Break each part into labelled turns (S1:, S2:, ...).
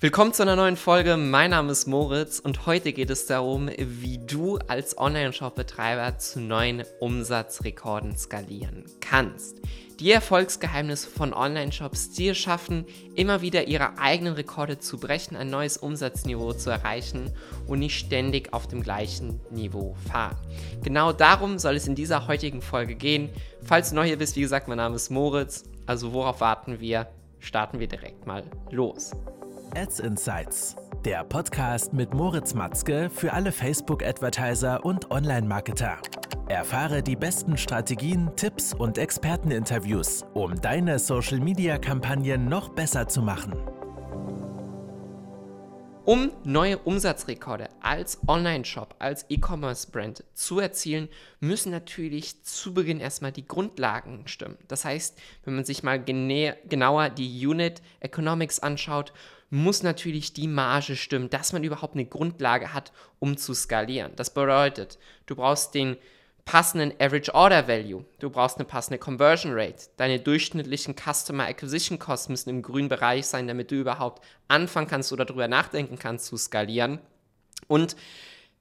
S1: Willkommen zu einer neuen Folge. Mein Name ist Moritz und heute geht es darum, wie du als Online-Shop-Betreiber zu neuen Umsatzrekorden skalieren kannst. Die Erfolgsgeheimnisse von Online-Shops, die es schaffen, immer wieder ihre eigenen Rekorde zu brechen, ein neues Umsatzniveau zu erreichen und nicht ständig auf dem gleichen Niveau fahren. Genau darum soll es in dieser heutigen Folge gehen. Falls du neu hier bist, wie gesagt, mein Name ist Moritz. Also worauf warten wir? Starten wir direkt mal los.
S2: Ads Insights, der Podcast mit Moritz Matzke für alle Facebook-Advertiser und Online-Marketer. Erfahre die besten Strategien, Tipps und Experteninterviews, um deine Social-Media-Kampagnen noch besser zu machen.
S1: Um neue Umsatzrekorde als Online-Shop, als E-Commerce-Brand zu erzielen, müssen natürlich zu Beginn erstmal die Grundlagen stimmen. Das heißt, wenn man sich mal genauer die Unit Economics anschaut, muss natürlich die Marge stimmen, dass man überhaupt eine Grundlage hat, um zu skalieren. Das bedeutet, du brauchst den passenden Average Order Value, du brauchst eine passende Conversion Rate, deine durchschnittlichen Customer Acquisition Costs müssen im grünen Bereich sein, damit du überhaupt anfangen kannst oder darüber nachdenken kannst zu skalieren. Und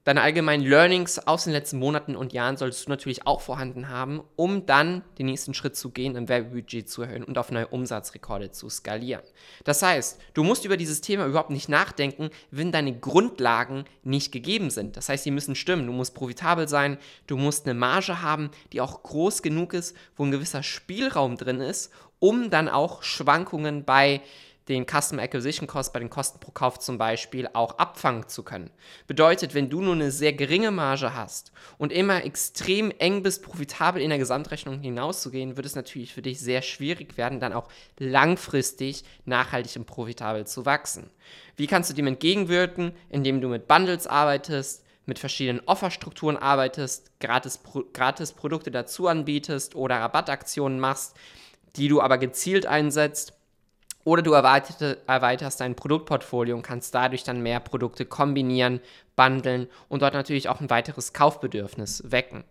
S1: Deine allgemeinen Learnings aus den letzten Monaten und Jahren solltest du natürlich auch vorhanden haben, um dann den nächsten Schritt zu gehen, im Werbebudget zu erhöhen und auf neue Umsatzrekorde zu skalieren. Das heißt, du musst über dieses Thema überhaupt nicht nachdenken, wenn deine Grundlagen nicht gegeben sind. Das heißt, sie müssen stimmen. Du musst profitabel sein, du musst eine Marge haben, die auch groß genug ist, wo ein gewisser Spielraum drin ist, um dann auch Schwankungen bei den Custom Acquisition Cost bei den Kosten pro Kauf zum Beispiel auch abfangen zu können. Bedeutet, wenn du nur eine sehr geringe Marge hast und immer extrem eng bist, profitabel in der Gesamtrechnung hinauszugehen, wird es natürlich für dich sehr schwierig werden, dann auch langfristig nachhaltig und profitabel zu wachsen. Wie kannst du dem entgegenwirken? Indem du mit Bundles arbeitest, mit verschiedenen Offerstrukturen arbeitest, gratis, gratis Produkte dazu anbietest oder Rabattaktionen machst, die du aber gezielt einsetzt oder du erweiterst dein Produktportfolio und kannst dadurch dann mehr Produkte kombinieren, bundeln und dort natürlich auch ein weiteres Kaufbedürfnis wecken.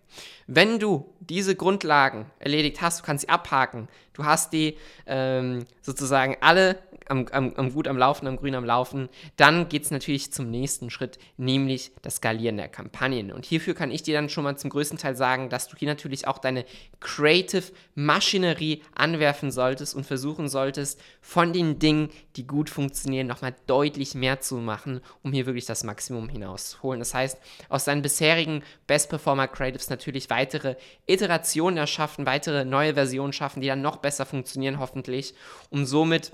S1: Wenn du diese Grundlagen erledigt hast, du kannst sie abhaken, du hast die ähm, sozusagen alle am, am, am, gut am Laufen, am grün am Laufen, dann geht es natürlich zum nächsten Schritt, nämlich das Skalieren der Kampagnen. Und hierfür kann ich dir dann schon mal zum größten Teil sagen, dass du hier natürlich auch deine Creative Maschinerie anwerfen solltest und versuchen solltest, von den Dingen, die gut funktionieren, nochmal deutlich mehr zu machen, um hier wirklich das Maximum hinaus rausholen. Das heißt, aus seinen bisherigen Best Performer Creatives natürlich weitere Iterationen erschaffen, weitere neue Versionen schaffen, die dann noch besser funktionieren, hoffentlich, um somit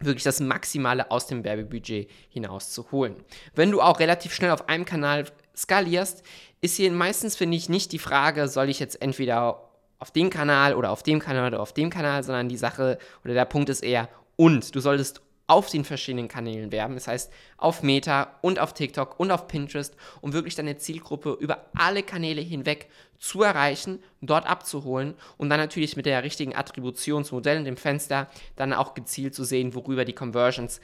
S1: wirklich das Maximale aus dem Werbebudget hinauszuholen. Wenn du auch relativ schnell auf einem Kanal skalierst, ist hier meistens, finde ich, nicht die Frage, soll ich jetzt entweder auf dem Kanal oder auf dem Kanal oder auf dem Kanal, sondern die Sache oder der Punkt ist eher und. Du solltest auf den verschiedenen Kanälen werben. Das heißt, auf Meta und auf TikTok und auf Pinterest, um wirklich deine Zielgruppe über alle Kanäle hinweg zu erreichen, dort abzuholen und dann natürlich mit der richtigen Attributionsmodell in dem Fenster dann auch gezielt zu sehen, worüber die Conversions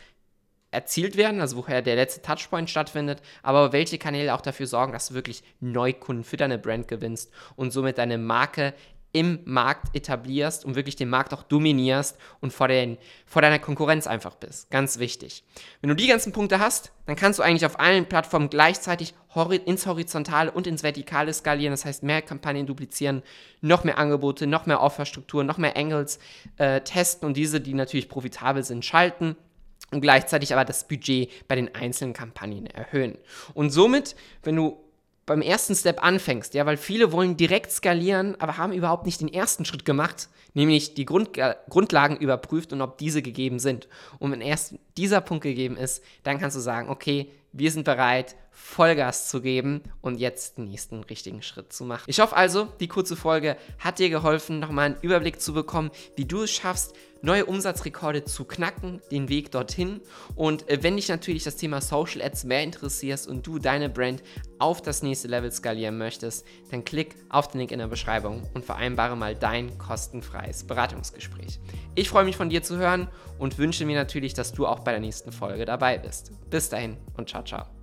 S1: erzielt werden, also woher der letzte Touchpoint stattfindet, aber welche Kanäle auch dafür sorgen, dass du wirklich Neukunden für deine Brand gewinnst und somit deine Marke im Markt etablierst und wirklich den Markt auch dominierst und vor, den, vor deiner Konkurrenz einfach bist. Ganz wichtig. Wenn du die ganzen Punkte hast, dann kannst du eigentlich auf allen Plattformen gleichzeitig ins Horizontale und ins Vertikale skalieren. Das heißt, mehr Kampagnen duplizieren, noch mehr Angebote, noch mehr Offerstrukturen, noch mehr Angles äh, testen und diese, die natürlich profitabel sind, schalten und gleichzeitig aber das Budget bei den einzelnen Kampagnen erhöhen. Und somit, wenn du beim ersten Step anfängst, ja, weil viele wollen direkt skalieren, aber haben überhaupt nicht den ersten Schritt gemacht, nämlich die Grund, Grundlagen überprüft und ob diese gegeben sind. Und wenn erst dieser Punkt gegeben ist, dann kannst du sagen, okay, wir sind bereit, Vollgas zu geben und jetzt den nächsten richtigen Schritt zu machen. Ich hoffe also, die kurze Folge hat dir geholfen, nochmal einen Überblick zu bekommen, wie du es schaffst, neue Umsatzrekorde zu knacken, den Weg dorthin. Und äh, wenn dich natürlich das Thema Social Ads mehr interessiert und du deine Brand auf das nächste Level skalieren möchtest, dann klick auf den Link in der Beschreibung und vereinbare mal dein kostenfreies Beratungsgespräch. Ich freue mich von dir zu hören und wünsche mir natürlich, dass du auch bei der nächsten Folge dabei bist. Bis dahin und ciao, ciao.